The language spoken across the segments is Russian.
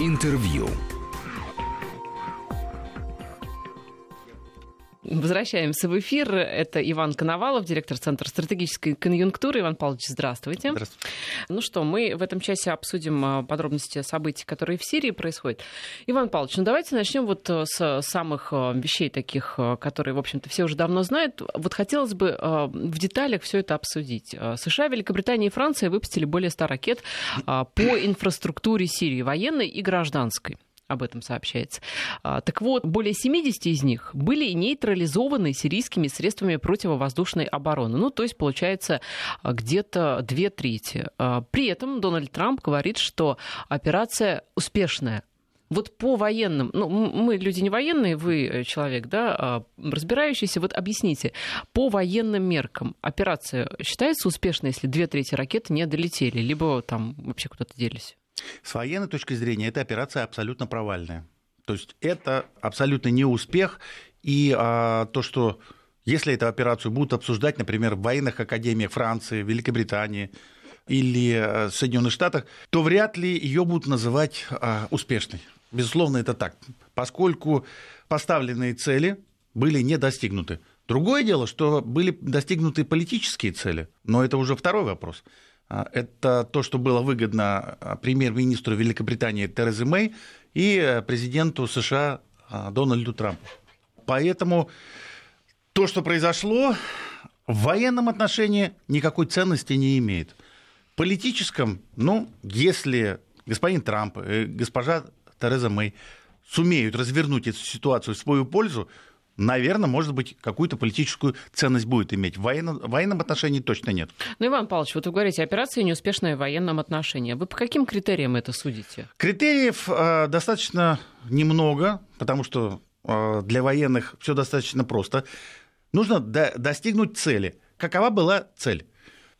Интервью. Возвращаемся в эфир. Это Иван Коновалов, директор Центра стратегической конъюнктуры. Иван Павлович, здравствуйте. Здравствуйте. Ну что, мы в этом часе обсудим а, подробности событий, которые в Сирии происходят. Иван Павлович, ну давайте начнем вот э, с самых э, вещей таких, э, которые, в общем-то, все уже давно знают. Вот хотелось бы в деталях все это обсудить. США, Великобритания и Франция выпустили более 100 ракет по инфраструктуре Сирии, военной и гражданской об этом сообщается. А, так вот, более 70 из них были нейтрализованы сирийскими средствами противовоздушной обороны. Ну, то есть, получается, где-то две трети. А, при этом Дональд Трамп говорит, что операция успешная. Вот по военным, ну, мы люди не военные, вы э, человек, да, а, разбирающийся, вот объясните, по военным меркам операция считается успешной, если две трети ракеты не долетели, либо там вообще куда-то делись? С военной точки зрения эта операция абсолютно провальная. То есть это абсолютно не успех. И а, то, что если эту операцию будут обсуждать, например, в военных академиях Франции, Великобритании или а, Соединенных Штатах, то вряд ли ее будут называть а, успешной. Безусловно, это так, поскольку поставленные цели были не достигнуты. Другое дело, что были достигнуты политические цели, но это уже второй вопрос. А, это то, что было выгодно а, премьер-министру Великобритании Терезе Мэй и э, президенту США а, Дональду Трампу. Поэтому то, что произошло, в военном отношении никакой ценности не имеет. В политическом, ну, если господин Трамп и госпожа Тереза Мэй сумеют развернуть эту ситуацию в свою пользу, наверное, может быть, какую-то политическую ценность будет иметь. В военном, в военном отношении точно нет. Ну, Иван Павлович, вот вы говорите, операция неуспешная в военном отношении. Вы по каким критериям это судите? Критериев э, достаточно немного, потому что э, для военных все достаточно просто. Нужно до, достигнуть цели. Какова была цель?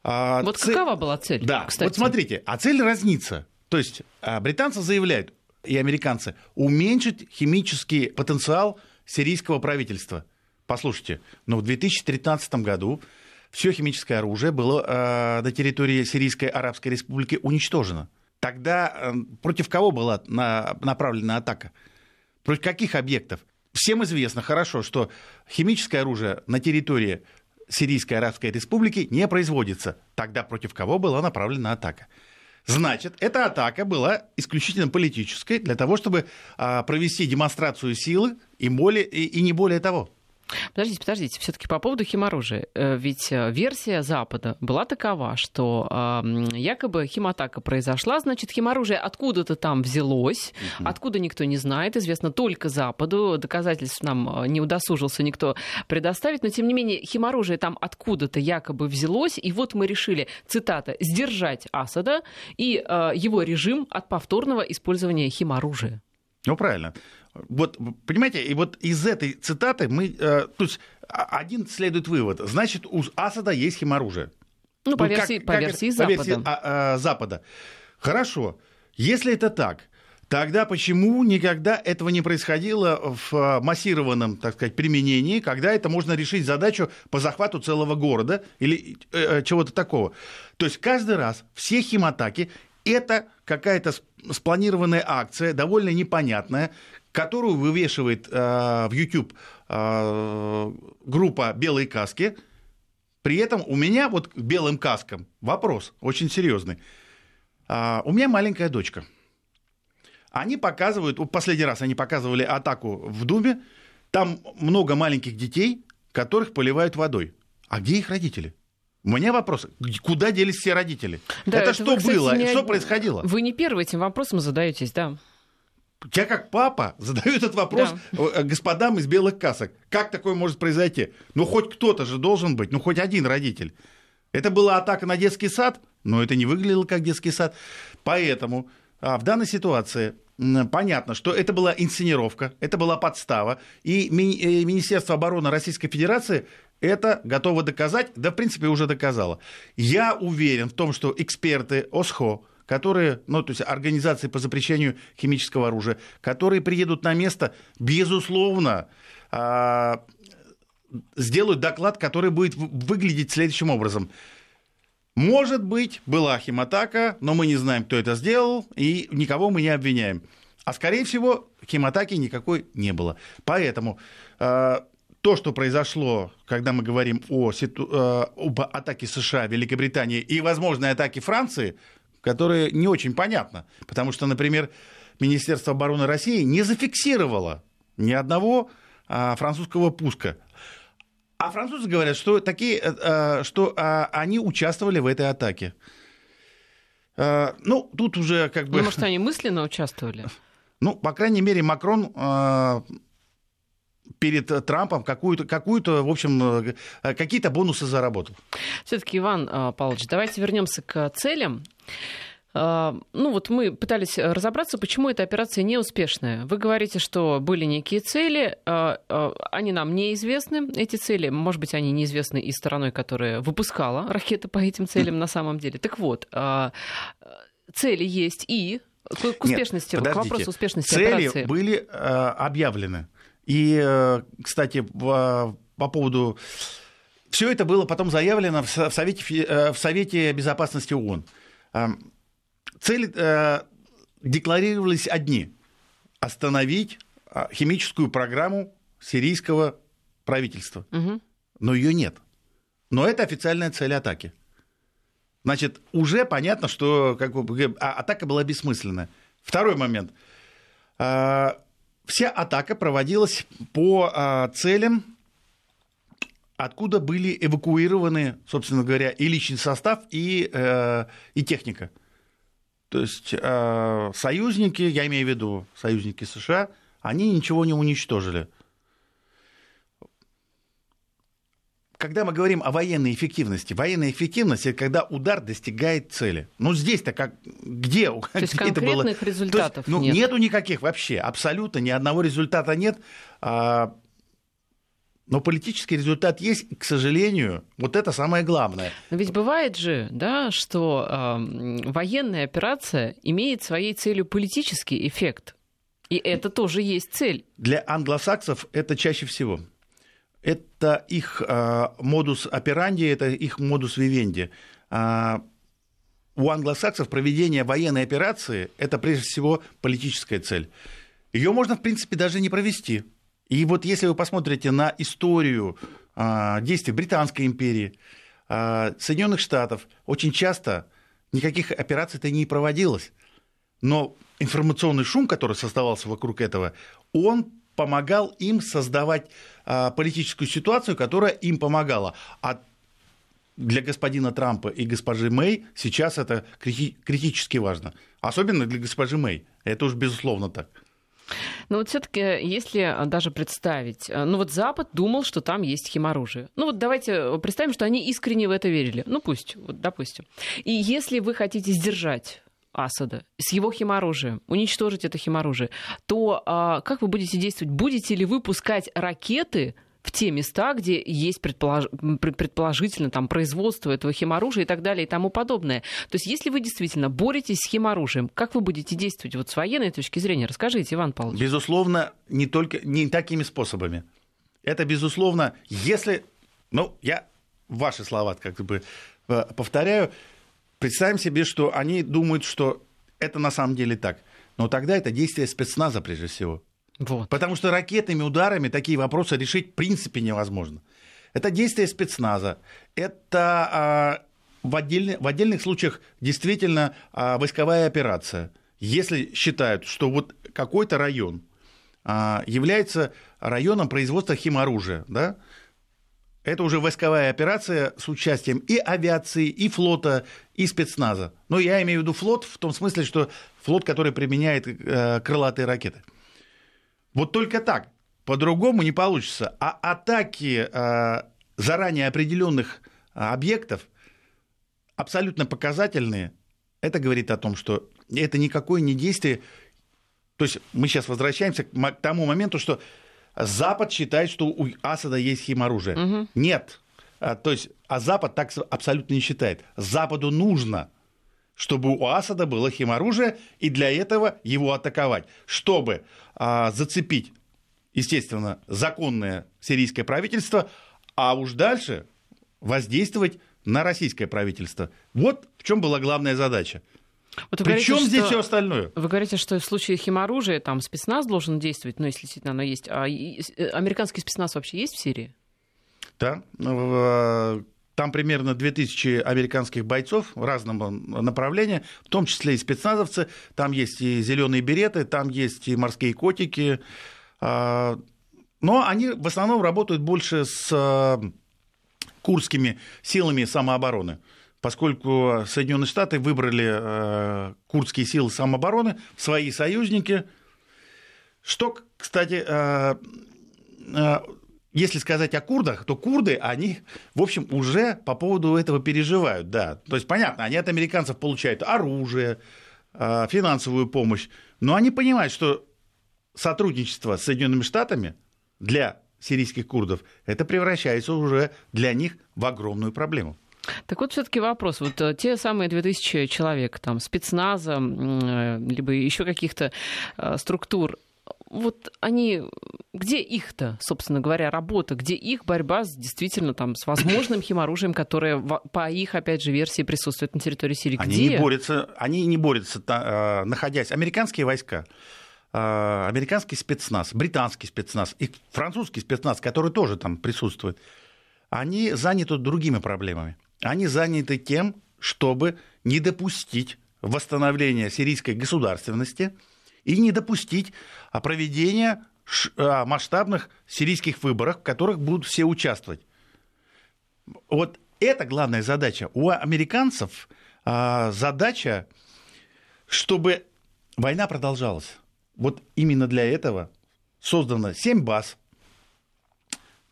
А, вот цель... какова была цель? Да, кстати? вот смотрите, а цель разнится. То есть а, британцы заявляют, и американцы, уменьшить химический потенциал сирийского правительства. Послушайте, но в 2013 году все химическое оружие было э, на территории Сирийской Арабской Республики уничтожено. Тогда э, против кого была на, направлена атака? Против каких объектов? Всем известно хорошо, что химическое оружие на территории Сирийской Арабской Республики не производится. Тогда против кого была направлена атака? Значит, эта атака была исключительно политической для того, чтобы а, провести демонстрацию силы и, более, и, и не более того. Подождите, подождите, все-таки по поводу химоружия. Э, ведь э, версия Запада была такова, что э, якобы химатака произошла, значит, химоружие откуда-то там взялось, угу. откуда никто не знает, известно только Западу, доказательств нам не удосужился никто предоставить, но тем не менее химоружие там откуда-то якобы взялось, и вот мы решили, цитата, сдержать Асада и его режим от повторного использования химоружия. Ну, правильно. Вот, понимаете, и вот из этой цитаты мы... Э, то есть один следует вывод. Значит, у Асада есть химоружие. Ну, по, вот версии, как, по версии Запада. По версии, а, а, Запада. Хорошо. Если это так, Тогда почему никогда этого не происходило в массированном, так сказать, применении, когда это можно решить задачу по захвату целого города или э, э чего-то такого? То есть каждый раз все химатаки это какая-то спланированная акция, довольно непонятная, которую вывешивает э, в YouTube э, группа «Белые каски». При этом у меня вот к белым каскам вопрос очень серьезный. Э, у меня маленькая дочка. Они показывают, в последний раз они показывали атаку в Думе, там много маленьких детей, которых поливают водой. А где их родители? У меня вопрос, куда делись все родители? Да, это, это что вы, кстати, было? Не... Что происходило? Вы не первый этим вопросом задаетесь, да. Я как папа задаю этот вопрос да. Господам из белых касок. Как такое может произойти? Ну, хоть кто-то же должен быть, ну, хоть один родитель. Это была атака на детский сад, но это не выглядело как детский сад. Поэтому а, в данной ситуации понятно, что это была инсценировка, это была подстава, и ми- э, Министерство обороны Российской Федерации это готово доказать, да, в принципе, уже доказало. Я уверен в том, что эксперты ОСХО, которые, ну, то есть организации по запрещению химического оружия, которые приедут на место, безусловно, а, сделают доклад, который будет выглядеть следующим образом. Может быть, была химатака, но мы не знаем, кто это сделал, и никого мы не обвиняем. А скорее всего, химатаки никакой не было. Поэтому э, то, что произошло, когда мы говорим о, ситу... э, об атаке США, Великобритании и возможной атаке Франции, которая не очень понятна. Потому что, например, Министерство обороны России не зафиксировало ни одного э, французского пуска. А французы говорят, что, такие, э что э, они участвовали в этой атаке. Э, ну, тут уже как бы... Ну, может, они мысленно участвовали? Ну, по крайней мере, Макрон э, перед Трампом какую-то, какую-то, в общем, э, какие-то бонусы заработал. Все-таки, Иван э, Павлович, давайте вернемся к целям. Ну вот мы пытались разобраться, почему эта операция неуспешная. Вы говорите, что были некие цели, они нам неизвестны, эти цели, может быть, они неизвестны и стороной, которая выпускала ракеты по этим целям на самом деле. Так вот, цели есть и к успешности, Нет, к вопросу успешности Цели операции. были э, объявлены. И, э, кстати, в, по поводу... Все это было потом заявлено в Совете, э, в Совете Безопасности ООН. Э, цели э, декларировались одни. Остановить э, химическую программу сирийского правительства. Угу. Но ее нет. Но это официальная цель атаки. Значит, уже понятно, что как бы, а, атака была бессмысленная. Второй момент. Вся атака проводилась по а, целям, откуда были эвакуированы, собственно говоря, и личный состав, и, э, и техника. То есть союзники, я имею в виду союзники США, они ничего не уничтожили. Когда мы говорим о военной эффективности, военная эффективность это когда удар достигает цели. Ну здесь-то как где? То есть где конкретных было? результатов есть, ну, нет? Нету никаких вообще, абсолютно ни одного результата нет. А, но политический результат есть, к сожалению, вот это самое главное. Но ведь бывает же, да, что э, военная операция имеет своей целью политический эффект. И это тоже есть цель. Для англосаксов это чаще всего это их а, модус операнди, это их модус вивенди. А, у англосаксов проведение военной операции – это прежде всего политическая цель. Ее можно, в принципе, даже не провести. И вот если вы посмотрите на историю а, действий Британской империи, Соединенных Штатов, очень часто никаких операций-то не проводилось. Но информационный шум, который создавался вокруг этого, он помогал им создавать а, политическую ситуацию, которая им помогала. А для господина Трампа и госпожи Мэй сейчас это крити- критически важно. Особенно для госпожи Мэй. Это уж безусловно так. Но вот все-таки, если даже представить, ну вот Запад думал, что там есть химоружие. Ну вот давайте представим, что они искренне в это верили. Ну пусть, вот допустим. И если вы хотите сдержать Асада с его химоружием, уничтожить это химоружие, то а, как вы будете действовать? Будете ли вы пускать ракеты в те места, где есть предполож... предположительно там, производство этого химоружия и так далее и тому подобное. То есть если вы действительно боретесь с химоружием, как вы будете действовать вот с военной точки зрения? Расскажите, Иван Павлович. Безусловно, не только не такими способами. Это, безусловно, если... Ну, я ваши слова как бы э, повторяю. Представим себе, что они думают, что это на самом деле так. Но тогда это действие спецназа прежде всего. Вот. Потому что ракетными ударами такие вопросы решить в принципе невозможно. Это действие спецназа. Это а, в, отдельных, в отдельных случаях действительно а, войсковая операция. Если считают, что вот какой-то район а, является районом производства химоружия, да, это уже войсковая операция с участием и авиации, и флота, и спецназа. Но я имею в виду флот в том смысле, что флот, который применяет э, крылатые ракеты. Вот только так. По-другому не получится. А атаки э, заранее определенных э, объектов абсолютно показательные. Это говорит о том, что это никакое не действие. То есть мы сейчас возвращаемся к тому моменту, что Запад считает, что у Асада есть химоружие. Угу. Нет. А, то есть, а Запад так абсолютно не считает. Западу нужно, чтобы у Асада было химоружие, и для этого его атаковать, чтобы а, зацепить, естественно, законное сирийское правительство, а уж дальше воздействовать на российское правительство. Вот в чем была главная задача. Вот Причем говорите, здесь что, все остальное? Вы говорите, что в случае химоружия там спецназ должен действовать, ну, если действительно оно есть. А э, американский спецназ вообще есть в Сирии? Да. Ну, там примерно 2000 американских бойцов разного направления, в том числе и спецназовцы. Там есть и зеленые береты, там есть и морские котики. А, но они в основном работают больше с курдскими силами самообороны поскольку Соединенные Штаты выбрали э, курдские силы самообороны, свои союзники. Что, кстати, э, э, если сказать о курдах, то курды, они, в общем, уже по поводу этого переживают, да. То есть, понятно, они от американцев получают оружие, финансовую помощь, но они понимают, что сотрудничество с Соединенными Штатами для сирийских курдов, это превращается уже для них в огромную проблему. Так вот, все-таки вопрос. Вот э, те самые 2000 человек, там, спецназа, э, либо еще каких-то э, структур, вот они, где их-то, собственно говоря, работа, где их борьба с, действительно там, с возможным химоружием, которое по их, опять же, версии присутствует на территории Сирии? Они где? не борются, они не борются, находясь. Американские войска, американский спецназ, британский спецназ и французский спецназ, который тоже там присутствует, они заняты другими проблемами. Они заняты тем, чтобы не допустить восстановления сирийской государственности и не допустить проведения а, масштабных сирийских выборов, в которых будут все участвовать. Вот это главная задача. У американцев а, задача, чтобы война продолжалась. Вот именно для этого создано 7 баз,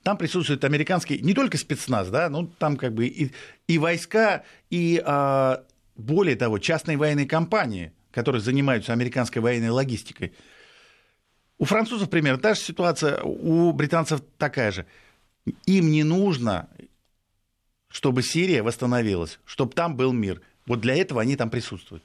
там присутствует американский, не только спецназ, да, ну там как бы и, и войска, и а, более того, частные военные компании, которые занимаются американской военной логистикой. У французов примерно та же ситуация, у британцев такая же. Им не нужно, чтобы Сирия восстановилась, чтобы там был мир. Вот для этого они там присутствуют.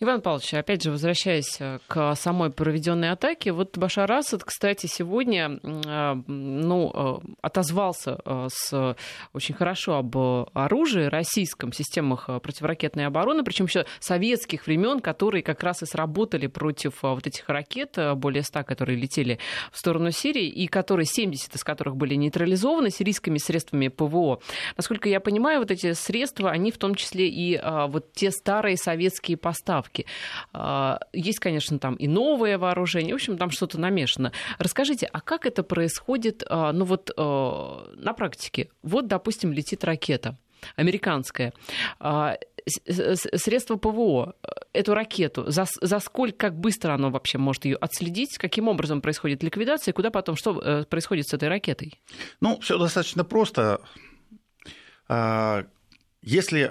Иван Павлович, опять же, возвращаясь э, к самой проведенной атаке, вот Башар Асад, кстати, сегодня э, ну, э, отозвался с очень хорошо об оружии российском, системах противоракетной обороны, причем еще советских времен, которые как раз и сработали против вот этих ракет, более 100, которые летели в сторону Сирии, и которые 70 из которых были нейтрализованы сирийскими средствами ПВО. Насколько я понимаю, вот эти средства, они в том числе и вот те старые советские поставки. А, есть, конечно, там и новое вооружение, в общем, там что-то намешано. Расскажите, а как это происходит, а, ну вот а, на практике? Вот, допустим, летит ракета американская средство ПВО, эту ракету, за, за сколько, как быстро оно вообще может ее отследить, каким образом происходит ликвидация, куда потом, что э, происходит с этой ракетой? Ну, все достаточно просто. Если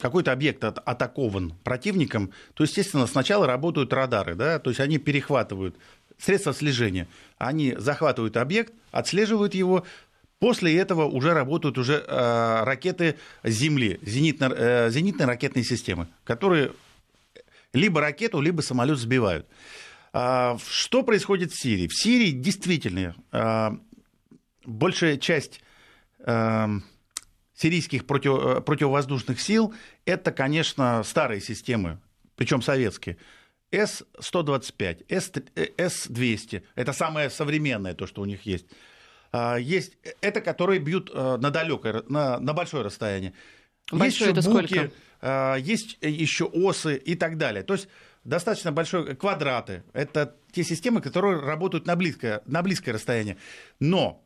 какой-то объект атакован противником, то, естественно, сначала работают радары, да, то есть они перехватывают средства слежения, они захватывают объект, отслеживают его, после этого уже работают уже э, ракеты Земли, зенитно, э, зенитные ракетные системы, которые либо ракету, либо самолет сбивают. А, что происходит в Сирии? В Сирии действительно а, большая часть а, сирийских против, э, противовоздушных сил это, конечно, старые системы, причем советские. С-125, С-200, это самое современное, то, что у них есть. А, есть это, которые бьют э, на далекое, на, на большое расстояние. Большое есть это буки, сколько? Есть еще осы и так далее. То есть достаточно большие квадраты. Это те системы, которые работают на близкое, на близкое расстояние. Но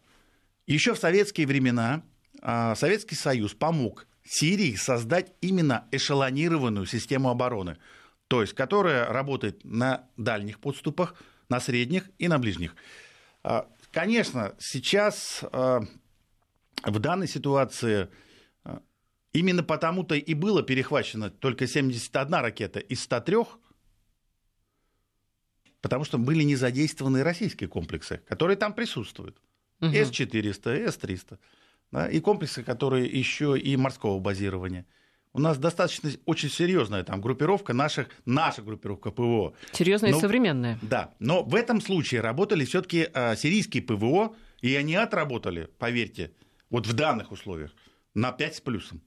еще в советские времена Советский Союз помог Сирии создать именно эшелонированную систему обороны, то есть которая работает на дальних подступах, на средних и на ближних. А, конечно, сейчас а, в данной ситуации именно потому-то и было перехвачено только 71 ракета из 103, потому что были не задействованы российские комплексы, которые там присутствуют. Угу. С-400, С-300 да, и комплексы, которые еще и морского базирования. У нас достаточно очень серьезная там группировка наших, наша группировка ПВО. Серьезная но, и современная. Да, но в этом случае работали все-таки а, сирийские ПВО, и они отработали, поверьте, вот в данных условиях, на 5 с плюсом.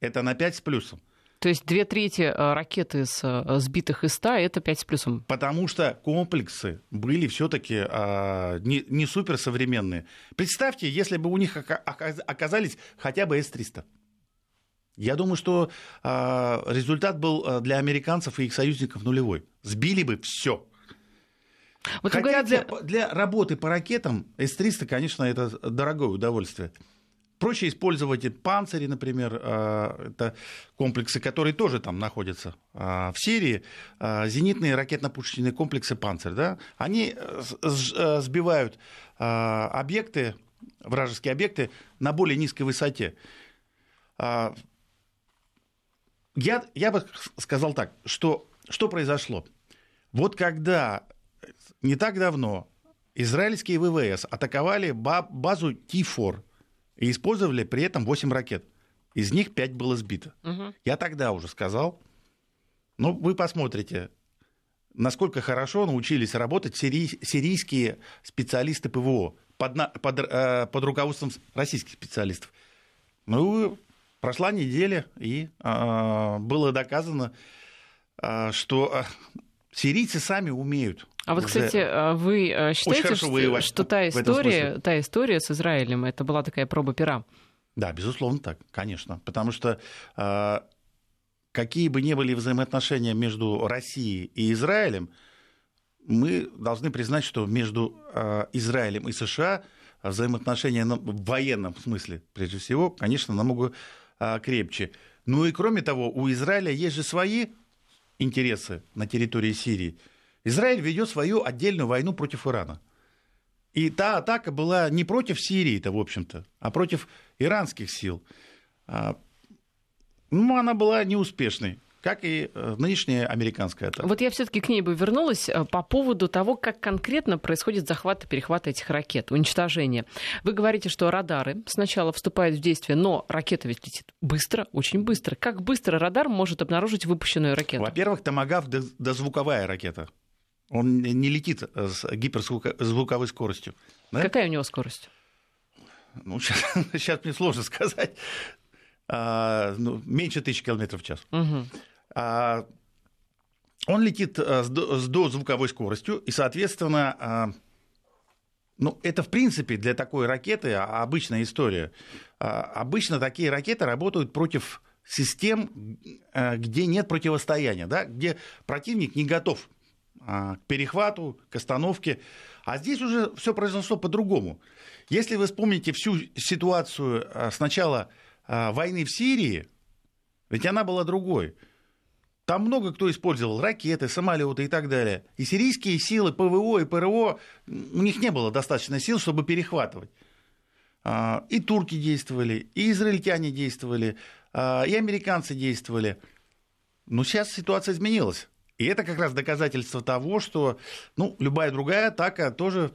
Это на 5 с плюсом. То есть две трети э, ракет из э, сбитых из 100 это 5 с плюсом? Потому что комплексы были все-таки а, не, не суперсовременные. Представьте, если бы у них оказались хотя бы С-300. Я думаю, что а, результат был а, для американцев и их союзников нулевой. Сбили бы все. Вот Хотя говорите... для, для работы по ракетам С-300, конечно, это дорогое удовольствие. Проще использовать панцири, например, а, это комплексы, которые тоже там находятся в Сирии, зенитные ракетно-пушечные комплексы «Панцирь», да, они э, э, сбивают объекты, вражеские объекты на более низкой высоте. Я, я бы сказал так, что, что произошло? Вот когда не так давно израильские ВВС атаковали базу T4 и использовали при этом 8 ракет. Из них 5 было сбито. Угу. Я тогда уже сказал, ну, вы посмотрите, насколько хорошо научились работать сирий, сирийские специалисты ПВО под, под, э, под руководством российских специалистов. Ну, Прошла неделя, и э, было доказано, э, что э, сирийцы сами умеют. А вот, кстати, вы считаете, что, что та, история, та история с Израилем, это была такая проба пера? Да, безусловно так, конечно. Потому что э, какие бы ни были взаимоотношения между Россией и Израилем, мы должны признать, что между э, Израилем и США взаимоотношения ну, в военном смысле, прежде всего, конечно, намного а, крепче. Ну и кроме того, у Израиля есть же свои интересы на территории Сирии. Израиль ведет свою отдельную войну против Ирана. И та атака была не против Сирии-то, в общем-то, а против иранских сил. А, ну, она была неуспешной как и э, нынешняя американская атака. Вот я все-таки к ней бы вернулась э, по поводу того, как конкретно происходит захват и перехват этих ракет, уничтожение. Вы говорите, что радары сначала вступают в действие, но ракета ведь летит быстро, очень быстро. Как быстро радар может обнаружить выпущенную ракету? Во-первых, томагав дозвуковая ракета. Он не летит э, с гиперзвуковой скоростью. Да? Какая у него скорость? Ну, сейчас, сейчас мне сложно сказать. А, ну, меньше тысячи километров в час. Угу. А, он летит э, с дозвуковой скоростью, и, соответственно, а, ну, это, в принципе, для такой ракеты обычная история. Обычно такие ракеты работают против систем, э, где нет противостояния, да, где противник не готов к перехвату, к остановке. А здесь уже все произошло по-другому. Если вы вспомните всю ситуацию э, с начала войны в Сирии, ведь она была другой. Там много кто использовал ракеты, самолеты и так далее. И сирийские силы ПВО и ПРО, у них не было достаточно сил, чтобы перехватывать. А, и турки действовали, и израильтяне действовали, а, и американцы действовали. Но сейчас ситуация изменилась. И это как раз доказательство того, что ну, любая другая атака тоже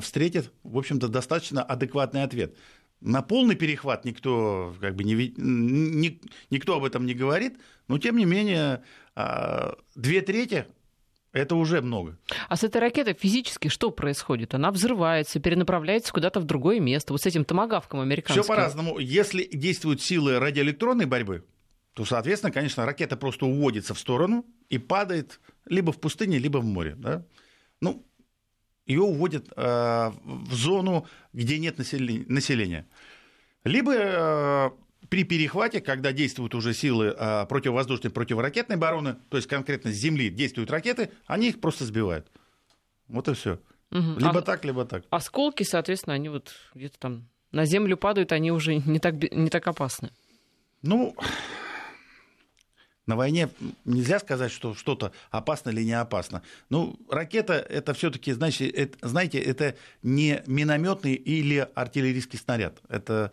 встретит, в общем-то, достаточно адекватный ответ. На полный перехват никто, как бы не, ни, никто об этом не говорит, но тем не менее а, две трети это уже много. А с этой ракетой физически что происходит? Она взрывается, перенаправляется куда-то в другое место. Вот с этим томогавком американским. Все по-разному. Если действуют силы радиоэлектронной борьбы, то, соответственно, конечно, ракета просто уводится в сторону и падает либо в пустыне, либо в море. Да? Ну, ее уводят э, в зону, где нет населения. Либо э, при перехвате, когда действуют уже силы э, противовоздушной, противоракетной обороны, то есть конкретно с земли действуют ракеты, они их просто сбивают. Вот и все. Угу. Либо а, так, либо так. Осколки, соответственно, они вот где-то там на землю падают, они уже не так, не так опасны. Ну, на войне нельзя сказать, что что-то опасно или не опасно. Ну, ракета это все-таки, значит, это, знаете, это не минометный или артиллерийский снаряд. Это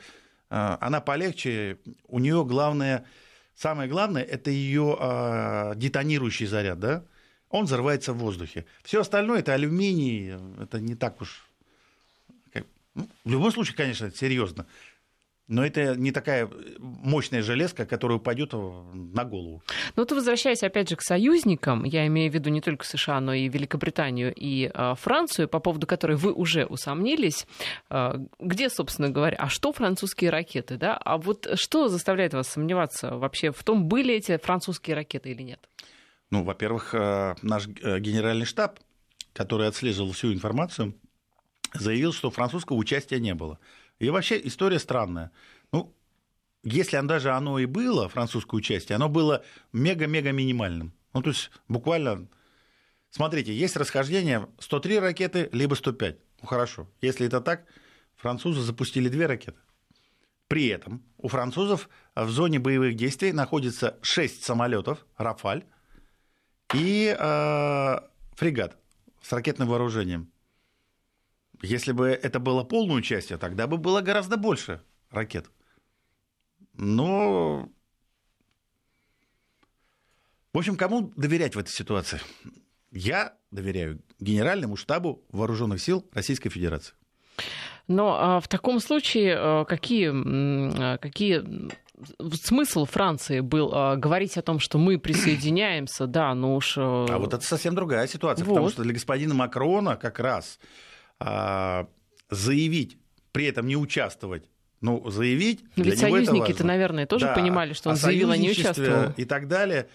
а, она полегче. У нее главное, самое главное, это ее а, детонирующий заряд, да? Он взрывается в воздухе. Все остальное это алюминий, это не так уж. Ну, в любом случае, конечно, это серьезно. Но это не такая мощная железка, которая упадет на голову. Ну, то возвращаясь опять же к союзникам, я имею в виду не только США, но и Великобританию и э, Францию, по поводу которой вы уже усомнились, э, где, собственно говоря, а что французские ракеты, да? А вот что заставляет вас сомневаться вообще в том, были эти французские ракеты или нет? Ну, во-первых, э, наш э, генеральный штаб, который отслеживал всю информацию, заявил, что французского участия не было. И вообще история странная. Ну, если даже оно и было, французское участие, оно было мега-мега минимальным. Ну, то есть буквально... Смотрите, есть расхождение 103 ракеты, либо 105. Ну, хорошо. Если это так, французы запустили две ракеты. При этом у французов в зоне боевых действий находится 6 самолетов «Рафаль» и э, фрегат с ракетным вооружением. Если бы это было полное участие, тогда бы было гораздо больше ракет. Но... В общем, кому доверять в этой ситуации? Я доверяю Генеральному штабу Вооруженных сил Российской Федерации. Но а, в таком случае а, какие, а, какие смысл Франции был а, говорить о том, что мы присоединяемся, да, ну уж... А, а вот это совсем другая ситуация, вот. потому что для господина Макрона как раз заявить, при этом не участвовать ну, заявить. Но ведь союзники-то, наверное, тоже да, понимали, что он заявил, а не участвовал. И так далее.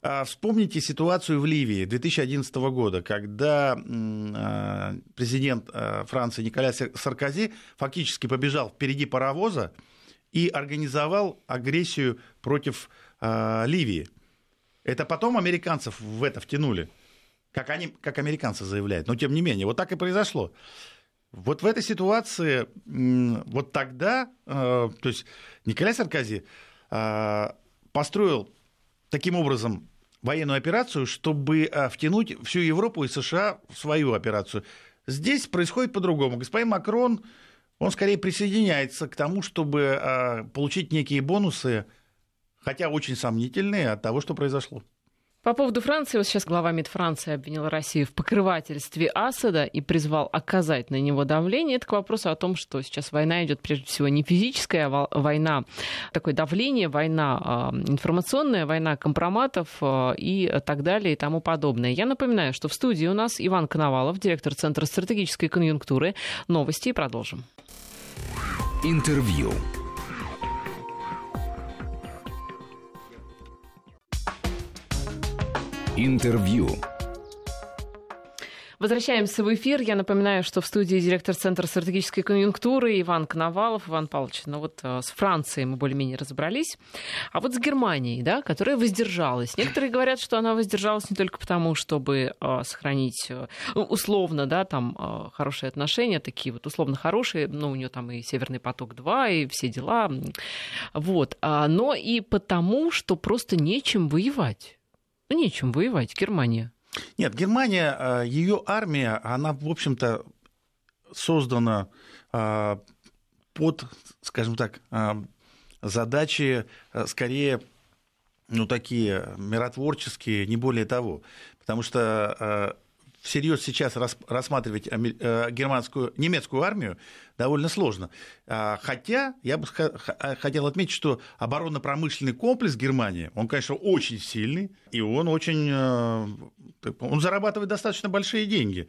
А, вспомните ситуацию в Ливии 2011 года, когда а, президент Франции Николя Саркози фактически побежал впереди паровоза и организовал агрессию против Ливии. Это потом американцев в это втянули как, они, как американцы заявляют. Но тем не менее, вот так и произошло. Вот в этой ситуации, вот тогда, э, то есть Николай Саркози э, построил таким образом военную операцию, чтобы э, втянуть всю Европу и США в свою операцию. Здесь происходит по-другому. Господин Макрон, он скорее присоединяется к тому, чтобы получить некие бонусы, хотя очень сомнительные от того, что произошло. По поводу Франции, вот сейчас глава МИД Франции обвинил Россию в покрывательстве Асада и призвал оказать на него давление. Это к вопросу о том, что сейчас война идет прежде всего не физическая война, такое давление, война а, информационная, война компроматов а, и так далее и тому подобное. Я напоминаю, что в студии у нас Иван Коновалов, директор Центра стратегической конъюнктуры. Новости и продолжим. Интервью. Интервью. Возвращаемся в эфир. Я напоминаю, что в студии директор Центра стратегической конъюнктуры Иван Коновалов. Иван Павлович, ну вот э, с Францией мы более-менее разобрались. А вот с Германией, да, которая воздержалась. Некоторые говорят, что она воздержалась не только потому, чтобы э, сохранить э, ну, условно, да, там хорошие отношения, такие вот условно хорошие, ну, у нее там и Северный поток-2, и все дела. Вот. А, но и потому, что просто нечем воевать. Ну, нечем воевать, Германия. Нет, Германия, э, ее армия, она, в общем-то, создана э, под, скажем так, э, задачи скорее, ну, такие миротворческие, не более того. Потому что всерьез сейчас рассматривать германскую, немецкую армию довольно сложно. А, хотя я бы а, хотел отметить, что оборонно-промышленный комплекс Германии, он, конечно, очень сильный, и он очень... Э, он зарабатывает достаточно большие деньги.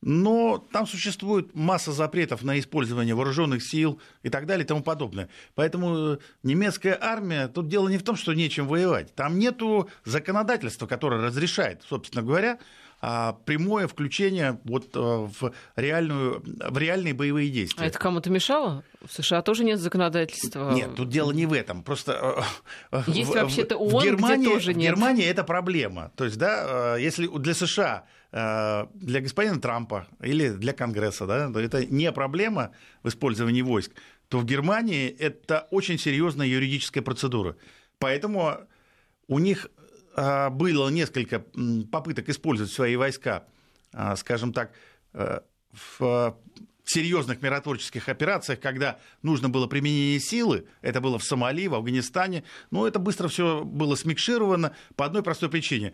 Но там существует масса запретов на использование вооруженных сил и так далее и тому подобное. Поэтому э, немецкая армия, тут дело не в том, что нечем воевать. Там нету законодательства, которое разрешает, собственно говоря, прямое включение вот э, в, реальную, в реальные боевые действия. А это кому-то мешало? В США тоже нет законодательства. Нет, тут дело не в этом. Просто э, есть вообще-то ООН, в Германии, где тоже нет. В Германии это проблема. То есть, да, э, если для США для господина Трампа или для Конгресса, да, это не проблема в использовании войск, то в Германии это очень серьезная юридическая процедура. Поэтому у них а, было несколько попыток использовать свои войска, а, скажем так, э, в серьезных миротворческих операциях, когда нужно было применение силы, это было в Сомали, в Афганистане, но это быстро все было смикшировано по одной простой причине.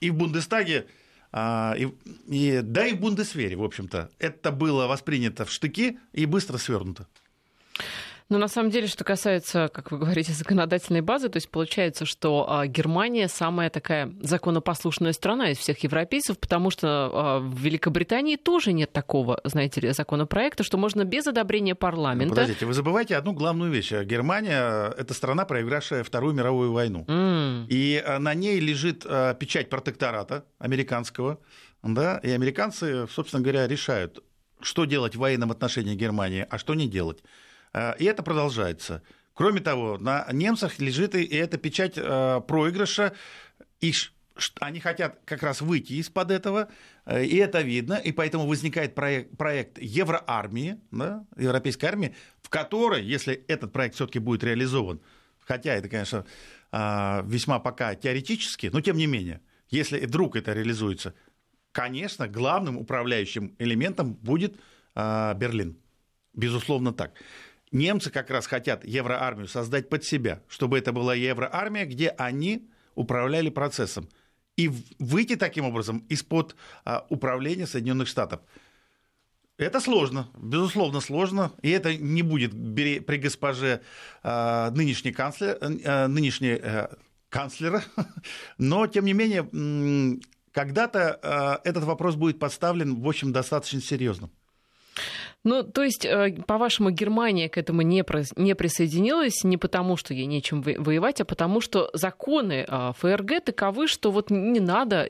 И в Бундестаге, и, и, да и в Бундесвере, в общем-то, это было воспринято в штыки и быстро свернуто. Но на самом деле, что касается, как вы говорите, законодательной базы, то есть получается, что а, Германия самая такая законопослушная страна из всех европейцев, потому что а, в Великобритании тоже нет такого, знаете ли, законопроекта, что можно без одобрения парламента. Ну, подождите, вы забываете одну главную вещь. Германия — это страна, проигравшая Вторую мировую войну. Mm. И а, на ней лежит печать протектората американского, да, и американцы, собственно говоря, решают, что делать в военном отношении Германии, а что не делать. Э, и это продолжается. Кроме того, на немцах лежит и эта печать э, проигрыша, и они хотят как раз выйти из-под этого, э, и это видно, и поэтому возникает проект, Евроармии, да, Европейской армии, в которой, если этот проект все-таки будет реализован, хотя это, конечно, весьма пока теоретически, но тем не менее, если вдруг это реализуется, конечно, главным управляющим элементом будет Берлин. Безусловно так немцы как раз хотят евроармию создать под себя, чтобы это была евроармия, где они управляли процессом. И выйти таким образом из-под а, управления Соединенных Штатов. Это сложно, безусловно сложно, и это не будет при госпоже а, нынешней, канцлер, а, нынешней а, канцлера, но тем не менее когда-то этот вопрос будет поставлен, в общем, достаточно серьезно. Ну, то есть, э, по-вашему, Германия к этому не, не присоединилась не потому, что ей нечем воевать, а потому, что законы а, ФРГ таковы, что вот не надо,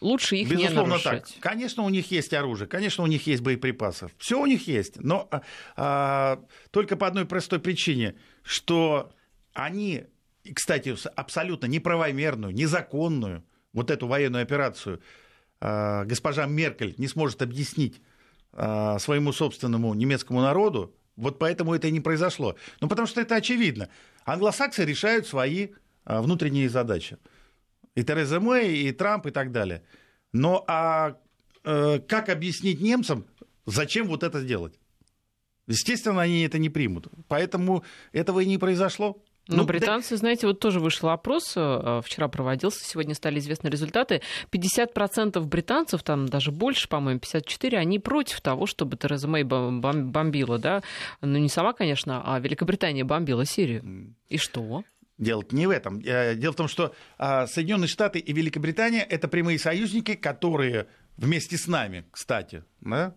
лучше их Безусловно, не нарушать. так. Конечно, у них есть оружие, конечно, у них есть боеприпасы. Все у них есть, но а, а, только по одной простой причине, что они, кстати, абсолютно неправомерную, незаконную вот эту военную операцию а, госпожа Меркель не сможет объяснить своему собственному немецкому народу, вот поэтому это и не произошло. Ну, потому что это очевидно. Англосаксы решают свои а, внутренние задачи. И Тереза Мэй, и Трамп, и так далее. Но а э, как объяснить немцам, зачем вот это делать? Естественно, они это не примут. Поэтому этого и не произошло. Ну, британцы, да... знаете, вот тоже вышел опрос, э, вчера проводился, сегодня стали известны результаты. 50% британцев, там даже больше, по-моему, 54, они против того, чтобы Тереза Мэй бомбила, да? Ну, не сама, конечно, а Великобритания бомбила Сирию. И что? Дело не в этом. Э, дело в том, что а, Соединенные Штаты и Великобритания – это прямые союзники, которые вместе с нами, кстати, да,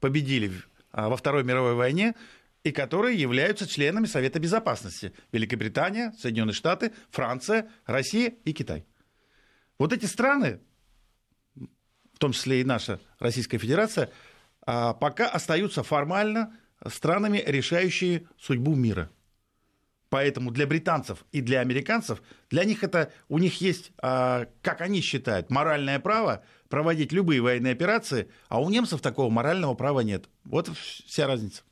победили а, во Второй мировой войне, и которые являются членами Совета Безопасности. Великобритания, Соединенные Штаты, Франция, Россия и Китай. Вот эти страны, в том числе и наша Российская Федерация, а, пока остаются формально странами, решающие судьбу мира. Поэтому для британцев и для американцев, для них это, у них есть, а, как они считают, моральное право проводить любые военные операции, а у немцев такого морального права нет. Вот вся разница.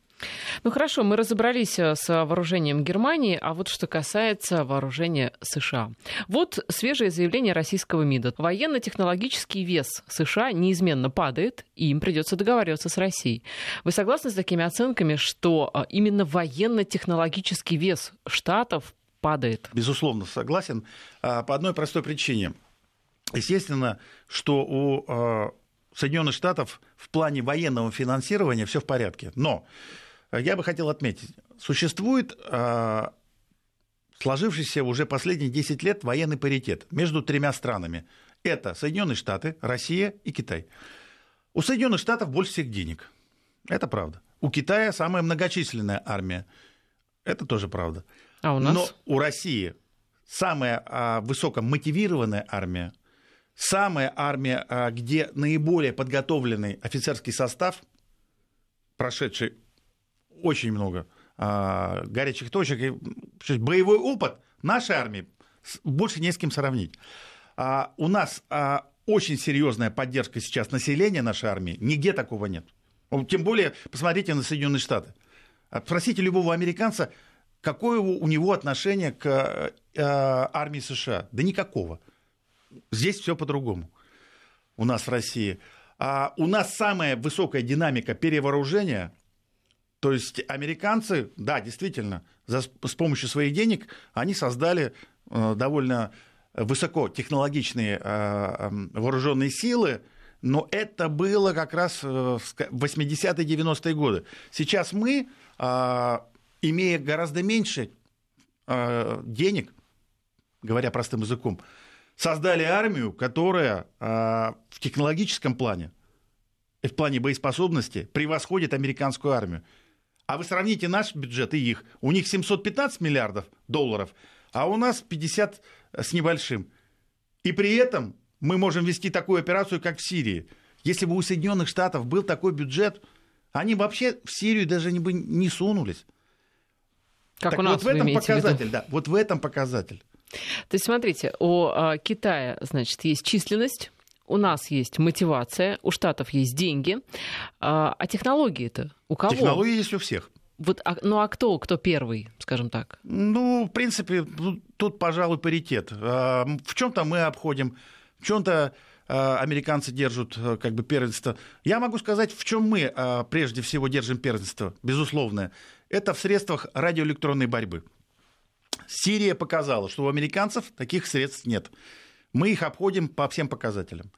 Ну хорошо, мы разобрались э, с вооружением Германии, а вот что касается вооружения США. Вот свежее заявление российского МИДа. Военно-технологический вес США неизменно падает, и им придется договариваться с Россией. Вы согласны с такими оценками, что э, именно военно-технологический вес Штатов падает? Безусловно, согласен. А, по одной простой причине. Естественно, что у э, Соединенных Штатов в плане военного финансирования все в порядке. Но я бы хотел отметить, существует а, сложившийся уже последние 10 лет военный паритет между тремя странами. Это Соединенные Штаты, Россия и Китай. У Соединенных Штатов больше всех денег. Это правда. У Китая самая многочисленная армия. Это тоже правда. А у нас? Но у России самая а, высокомотивированная армия, самая армия, а, где наиболее подготовленный офицерский состав, прошедший очень много а, горячих точек. И, боевой опыт нашей армии больше не с кем сравнить. А, у нас а, очень серьезная поддержка сейчас населения нашей армии. Нигде такого нет. Тем более, посмотрите на Соединенные Штаты. Спросите любого американца, какое у него отношение к э, армии США? Да никакого. Здесь все по-другому. У нас в России. А у нас самая высокая динамика перевооружения то есть американцы, да, действительно, за, с помощью своих денег они создали э, довольно высокотехнологичные э, вооруженные силы, но это было как раз э, в 80-е, 90-е годы. Сейчас мы имея гораздо меньше э, денег, говоря простым языком, создали армию, которая э, в технологическом плане и в плане боеспособности превосходит американскую армию. А вы сравните наш бюджет и их. У них 715 миллиардов долларов, а у нас 50 с небольшим. И при этом мы можем вести такую операцию, как в Сирии. Если бы у Соединенных Штатов был такой бюджет, они вообще в Сирию даже не бы не сунулись. Как так у нас, вот в этом показатель, да, вот в этом показатель. То есть, смотрите, у а, Китая, значит, есть численность, у нас есть мотивация, у Штатов есть деньги, а, а технологии-то у кого? Технологии есть у всех. Вот, а, ну а кто, кто первый, скажем так? Ну, в принципе, тут, пожалуй, паритет. А, в чем-то мы обходим, в чем-то а, американцы держат как бы первенство. Я могу сказать, в чем мы прежде всего держим первенство, безусловно. Это в средствах радиоэлектронной борьбы. Сирия показала, что у американцев таких средств нет. Мы их обходим по всем показателям.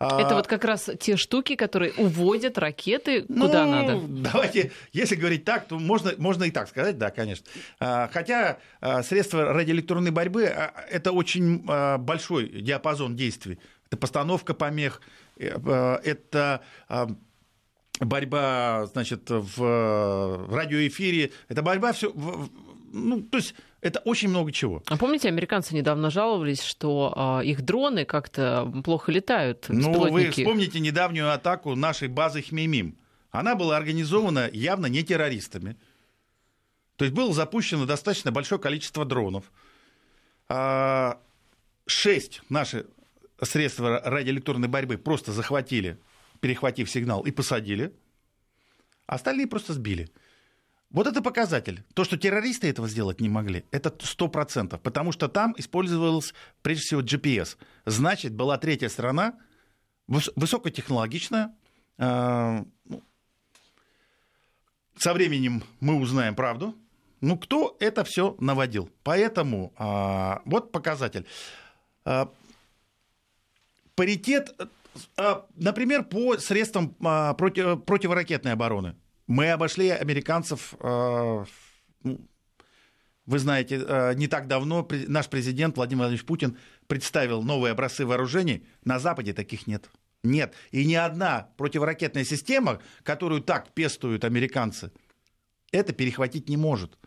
А, Это вот как раз те штуки, которые уводят ракеты куда ну, надо. Давайте, если говорить так, то можно, можно и так сказать, да, конечно. А, хотя а, средства радиоэлектронной борьбы – это очень большой диапазон действий. Это постановка помех, э, это борьба, значит, в радиоэфире, это борьба все, ну, то есть это очень много чего. А помните, американцы недавно жаловались, что э, их дроны как-то плохо летают? Ну, вы вспомните недавнюю атаку нашей базы Хмеймим. Она была организована явно не террористами. То есть было запущено достаточно большое количество дронов. А, шесть наши средства радиоэлектронной борьбы просто захватили, перехватив сигнал, и посадили. Остальные просто сбили. Вот это показатель. То, что террористы этого сделать не могли, это 100%, потому что там использовалось прежде всего GPS. Значит, была третья страна, высокотехнологичная. Э, ну, со временем мы узнаем правду. Ну, кто это все наводил? Поэтому э, вот показатель. Э, паритет, например, по средствам против, противоракетной обороны. Мы обошли американцев, э, ну, вы знаете, э, не так давно наш президент Владимир Владимирович Путин представил новые образцы вооружений. На Западе таких нет. Нет. И ни одна противоракетная система, которую так пестуют американцы, это перехватить не может.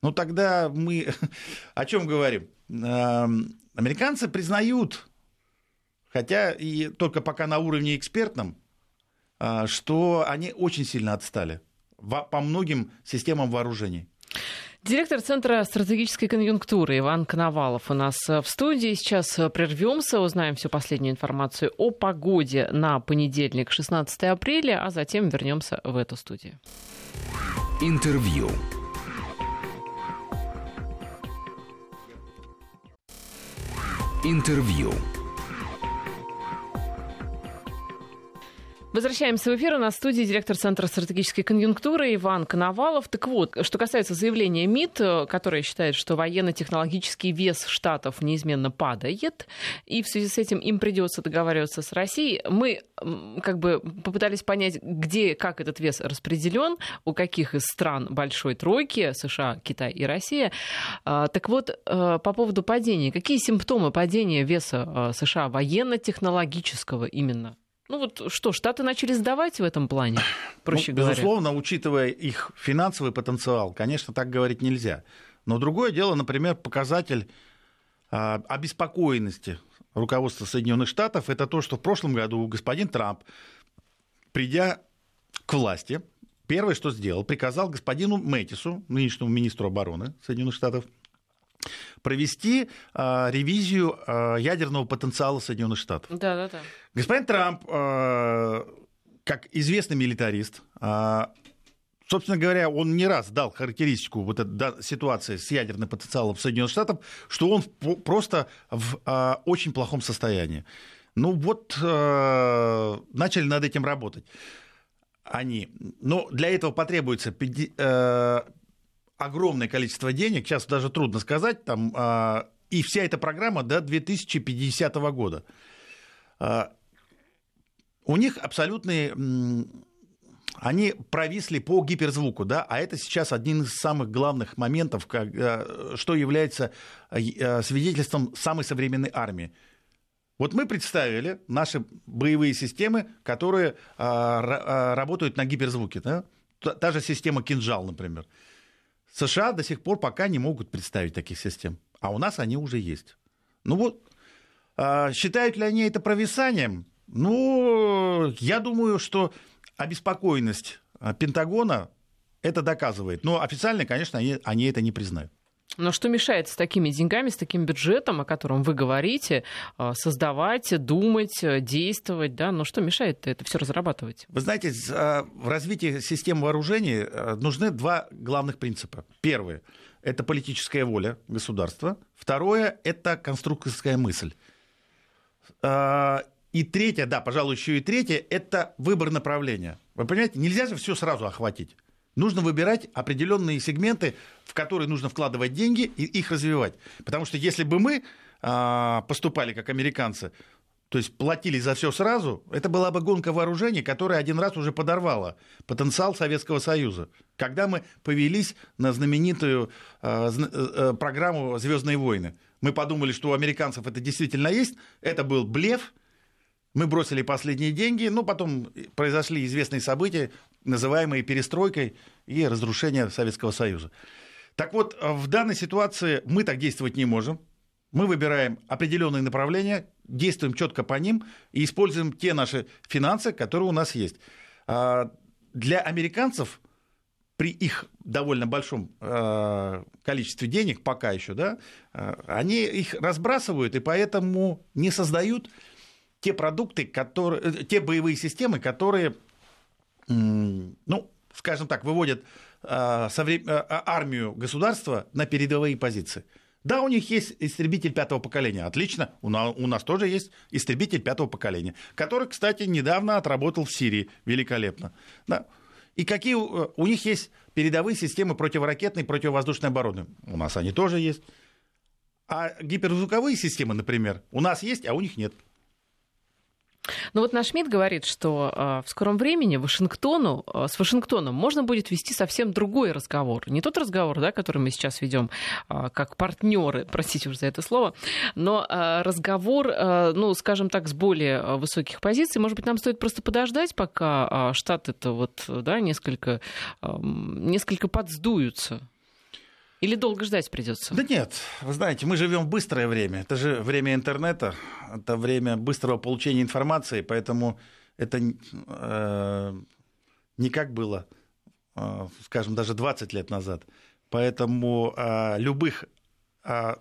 Ну тогда мы о чем говорим? Эм, американцы признают, хотя и только пока на уровне экспертном, что они очень сильно отстали по многим системам вооружений. Директор Центра стратегической конъюнктуры Иван Коновалов у нас в студии. Сейчас прервемся, узнаем всю последнюю информацию о погоде на понедельник, 16 апреля, а затем вернемся в эту студию. Интервью. Интервью. Возвращаемся в эфир. У нас в студии директор Центра стратегической конъюнктуры Иван Коновалов. Так вот, что касается заявления МИД, которое считает, что военно-технологический вес штатов неизменно падает, и в связи с этим им придется договариваться с Россией, мы как бы попытались понять, где, как этот вес распределен, у каких из стран большой тройки, США, Китай и Россия. А, так вот, э, по поводу падения. Какие симптомы падения веса э, США военно-технологического именно? Ну вот что, Штаты начали сдавать в этом плане, проще ну, говоря? Безусловно, учитывая их финансовый потенциал, конечно, так говорить нельзя. Но другое дело, например, показатель а, обеспокоенности руководства Соединенных Штатов, это то, что в прошлом году господин Трамп, придя к власти, первое, что сделал, приказал господину Мэтису, нынешнему министру обороны Соединенных Штатов, провести э, ревизию э, ядерного потенциала Соединенных Штатов. Да, да, да. Господин Трамп, э, как известный милитарист, э, собственно говоря, он не раз дал характеристику вот этой да, ситуации с ядерным потенциалом Соединенных Штатов, что он просто в э, очень плохом состоянии. Ну вот э, начали над этим работать они. Но для этого потребуется огромное количество денег, сейчас даже трудно сказать, там, а, и вся эта программа до 2050 года. А, у них абсолютные они провисли по гиперзвуку, да, а это сейчас один из самых главных моментов, как, э, что является э, свидетельством самой современной армии. Вот мы представили наши боевые системы, которые а, работают на гиперзвуке. Да? Та же система «Кинжал», например. США до сих пор пока не могут представить таких систем, а у нас они уже есть. Ну вот, а, считают ли они это провисанием? Ну, я думаю, что обеспокоенность а, Пентагона это доказывает. Но официально, конечно, они, они это не признают. Но что мешает с такими деньгами, с таким бюджетом, о котором вы говорите, а, создавать, думать, действовать, да? Но что мешает это все разрабатывать? Вы знаете, а, в развитии систем вооружений а, нужны два главных принципа. Первый – это политическая воля государства. Второе – это конструкторская мысль. И третье, да, пожалуй, еще и третье – это выбор направления. Вы понимаете, нельзя же все сразу охватить. Нужно выбирать определенные сегменты, в которые нужно вкладывать деньги и их развивать. Потому что если бы мы а, поступали как американцы, то есть платили за все сразу, это была бы гонка вооружений, которая один раз уже подорвала потенциал Советского Союза. Когда мы повелись на знаменитую э, э, программу Звездные войны, мы подумали, что у американцев это действительно есть. Это был блеф. Мы бросили последние деньги, но потом произошли известные события, называемые перестройкой и разрушением Советского Союза. Так вот, в данной ситуации мы так действовать не можем. Мы выбираем определенные направления, действуем четко по ним и используем те наши финансы, которые у нас есть. А, для американцев при их довольно большом а, количестве денег пока еще, да, а, они их разбрасывают и поэтому не создают те продукты, которые, э, те боевые системы, которые ну, скажем так, выводят а, а, армию государства на передовые позиции. Да, у них есть истребитель пятого поколения. Отлично. У нас, у нас тоже есть истребитель пятого поколения, который, кстати, недавно отработал в Сирии великолепно. Да. И какие э, у них есть передовые системы противоракетной и противовоздушной обороны? У нас они тоже есть. А гиперзвуковые системы, например, у нас есть, а у них нет. Ну вот наш МИД говорит, что э, в скором времени Вашингтону, э, с Вашингтоном можно будет вести совсем другой разговор. Не тот разговор, да, который мы сейчас ведем э, как партнеры, простите уже за это слово, но разговор, ну, скажем так, с более высоких позиций. Может быть, нам стоит просто подождать, пока Штаты-то вот, да, несколько, э, несколько подсдуются. Или долго ждать придется? Да нет, вы знаете, мы живем в быстрое время. Это же время интернета, это время быстрого получения информации, поэтому это э, не как было, э, скажем, даже 20 лет назад. Поэтому э, любых э,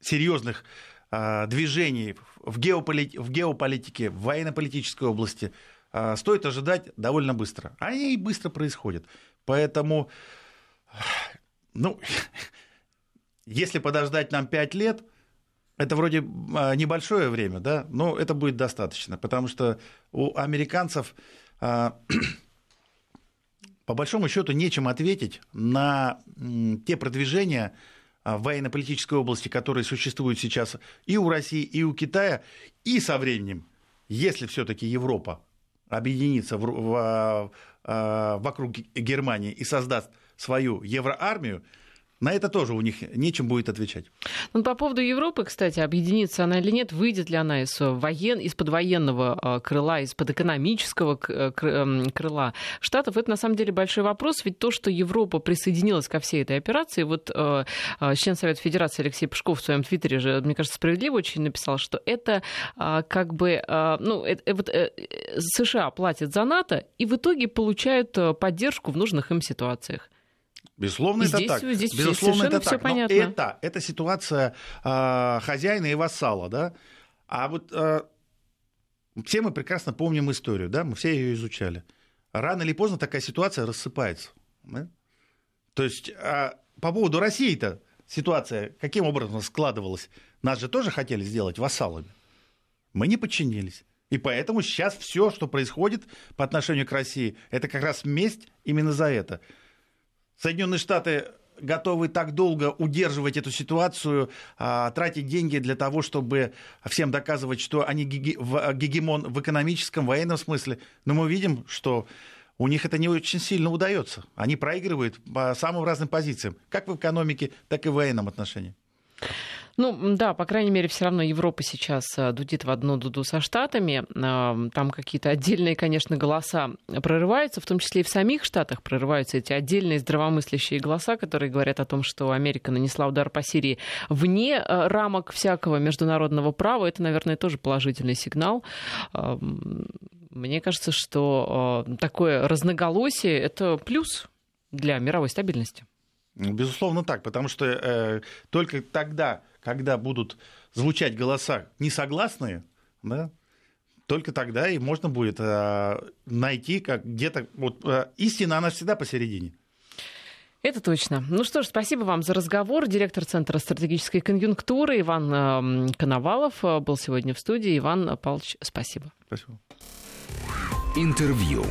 серьезных э, движений в, геополит... в геополитике, в военно-политической области э, стоит ожидать довольно быстро. Они и быстро происходят. Поэтому ну, если подождать нам 5 лет, это вроде а, небольшое время, да, но это будет достаточно, потому что у американцев а, по большому счету нечем ответить на те продвижения а, в военно-политической области, которые существуют сейчас и у России, и у Китая, и со временем, если все-таки Европа объединится в, в, в, вокруг Германии и создаст свою евроармию, на это тоже у них нечем будет отвечать. Ну, по поводу Европы, кстати, объединится она или нет, выйдет ли она из воен... из-под военного э, крыла, из-под экономического э, эм, крыла Штатов, это на самом деле большой вопрос, ведь то, что Европа присоединилась ко всей этой операции, вот э, член Совета Федерации Алексей Пушков в своем твиттере же, мне кажется, справедливо очень написал, что это как бы, ну, это, вот, США платят за НАТО и в итоге получают поддержку в нужных им ситуациях. Безусловно, это здесь, так. Здесь Безусловно, это так. понятно. Но это, это ситуация э, хозяина и вассала, да. А вот э, все мы прекрасно помним историю, да, мы все ее изучали. Рано или поздно такая ситуация рассыпается. Да? То есть э, по поводу России-то ситуация каким образом складывалась? Нас же тоже хотели сделать вассалами. Мы не подчинились. И поэтому сейчас все, что происходит по отношению к России, это как раз месть именно за это. Соединенные Штаты готовы так долго удерживать эту ситуацию, а, тратить деньги для того, чтобы всем доказывать, что они гегемон в экономическом, военном смысле. Но мы видим, что у них это не очень сильно удается. Они проигрывают по самым разным позициям, как в экономике, так и в военном отношении. Ну, да, по крайней мере, все равно Европа сейчас э, дудит в одну дуду со Штатами. Там какие-то отдельные, конечно, голоса прорываются, в том числе и в самих Штатах прорываются эти отдельные здравомыслящие голоса, которые говорят о том, что Америка нанесла удар по Сирии вне э, рамок всякого международного права. Это, наверное, тоже положительный сигнал. Мне кажется, что э, такое разноголосие — это плюс для мировой стабильности. Безусловно так, потому что э, только тогда, когда будут звучать голоса несогласные, да, только тогда и можно будет э, найти как где-то вот э, истина, она всегда посередине. Это точно. Ну что ж, спасибо вам за разговор. Директор Центра стратегической конъюнктуры Иван э, Коновалов э, был сегодня в студии. Иван Павлович, спасибо. Спасибо. Интервью.